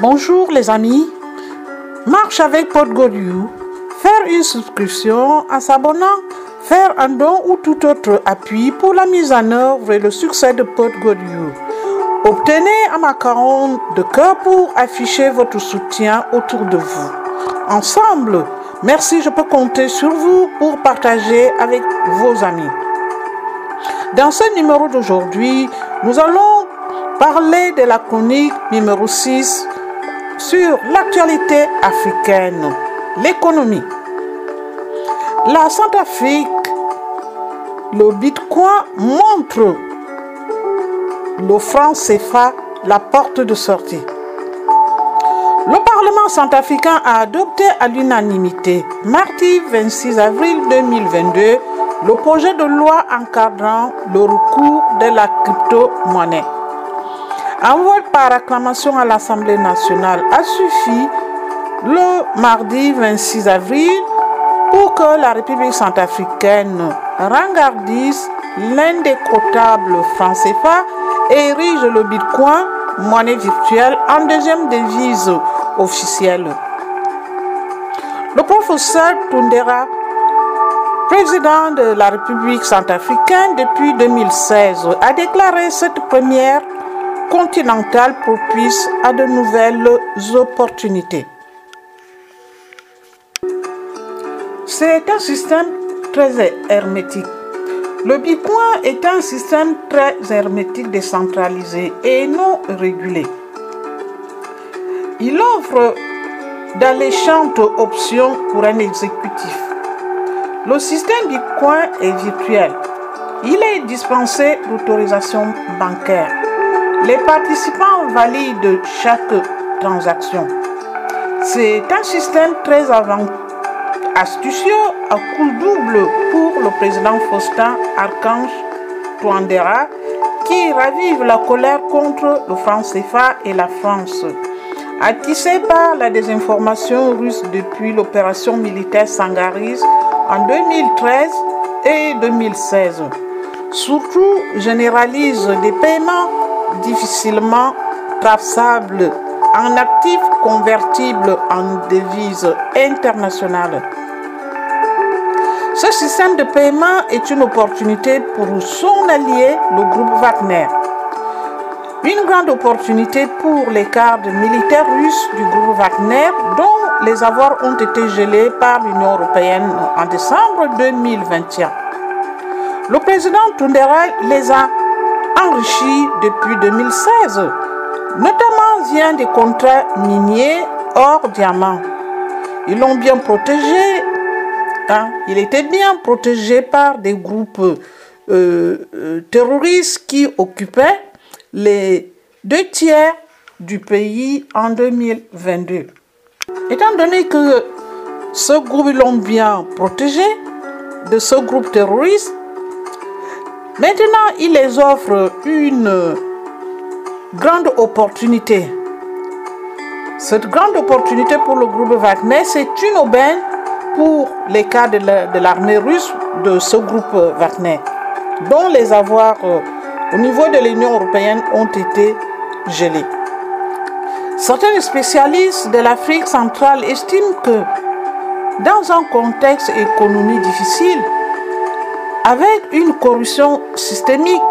Bonjour les amis. Marche avec Podgoriou. Faire une souscription en s'abonnant, faire un don ou tout autre appui pour la mise en œuvre et le succès de Podgoriou. Obtenez un macaron de cœur pour afficher votre soutien autour de vous. Ensemble, merci, je peux compter sur vous pour partager avec vos amis. Dans ce numéro d'aujourd'hui, nous allons parler de la chronique numéro 6 sur l'actualité africaine, l'économie. La Centrafrique, le Bitcoin montre le franc CFA la porte de sortie. Le Parlement centrafricain a adopté à l'unanimité, mardi 26 avril 2022, le projet de loi encadrant le recours de la crypto-monnaie. Envoyé par acclamation à l'Assemblée nationale a suffi le mardi 26 avril pour que la République centrafricaine rengardisse l'indécrottable franc CFA et érige le bitcoin, monnaie virtuelle, en deuxième devise officielle. Le professeur Tundera, président de la République centrafricaine depuis 2016, a déclaré cette première continentale propice à de nouvelles opportunités. C'est un système très hermétique. Le Bitcoin est un système très hermétique décentralisé et non régulé. Il offre d'alléchantes options pour un exécutif. Le système Bitcoin est virtuel. Il est dispensé d'autorisation bancaire. Les participants valident chaque transaction. C'est un système très astucieux à coup double pour le président Faustin Archange Touandera qui ravive la colère contre le franc CFA et la France. Attissé par la désinformation russe depuis l'opération militaire Sangaris en 2013 et 2016. Surtout généralise des paiements difficilement traçables en actifs convertibles en devises internationales. Ce système de paiement est une opportunité pour son allié, le groupe Wagner. Une grande opportunité pour les cartes militaires russes du groupe Wagner dont les avoirs ont été gelés par l'Union européenne en décembre 2021. Le président Tundera les a depuis 2016, notamment via des contrats miniers hors diamant. Ils l'ont bien protégé. Hein. Il était bien protégé par des groupes euh, euh, terroristes qui occupaient les deux tiers du pays en 2022. Étant donné que ce groupe l'ont bien protégé de ce groupe terroriste, maintenant il les offre une grande opportunité. Cette grande opportunité pour le groupe Wagner, c'est une aubaine pour les cas de l'armée russe de ce groupe Wagner, dont les avoirs au niveau de l'Union européenne ont été gelés. Certains spécialistes de l'Afrique centrale estiment que dans un contexte économique difficile, avec une corruption systémique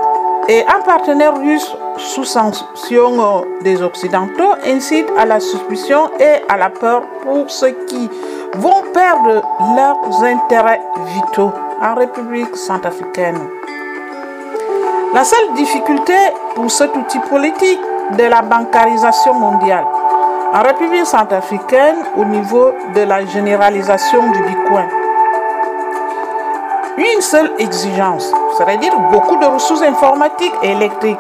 et un partenaire russe sous sanction des Occidentaux incite à la suspicion et à la peur pour ceux qui vont perdre leurs intérêts vitaux en République centrafricaine. La seule difficulté pour cet outil politique de la bancarisation mondiale en République centrafricaine au niveau de la généralisation du Bitcoin. Une seule exigence, c'est-à-dire beaucoup de ressources informatiques et électriques.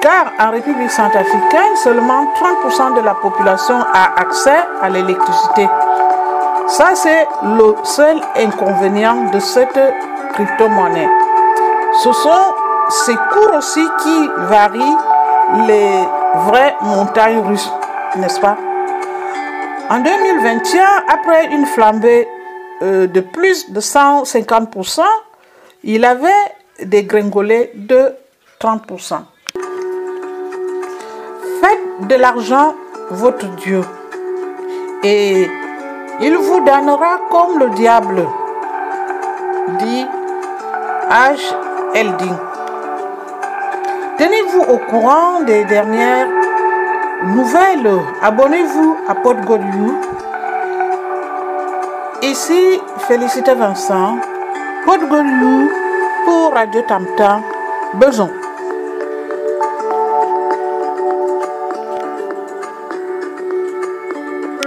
Car en République centrafricaine, seulement 30% de la population a accès à l'électricité. Ça, c'est le seul inconvénient de cette crypto-monnaie. Ce sont ces cours aussi qui varient les vraies montagnes russes, n'est-ce pas? En 2021, après une flambée de plus de 150%, il avait dégringolé de 30%. Faites de l'argent votre Dieu. Et il vous donnera comme le diable, dit H. Eldin. Tenez-vous au courant des dernières nouvelles. Abonnez-vous à PodGodU. Ici, Félicité Vincent, PodGodU pour Radio Tamtam, Beson.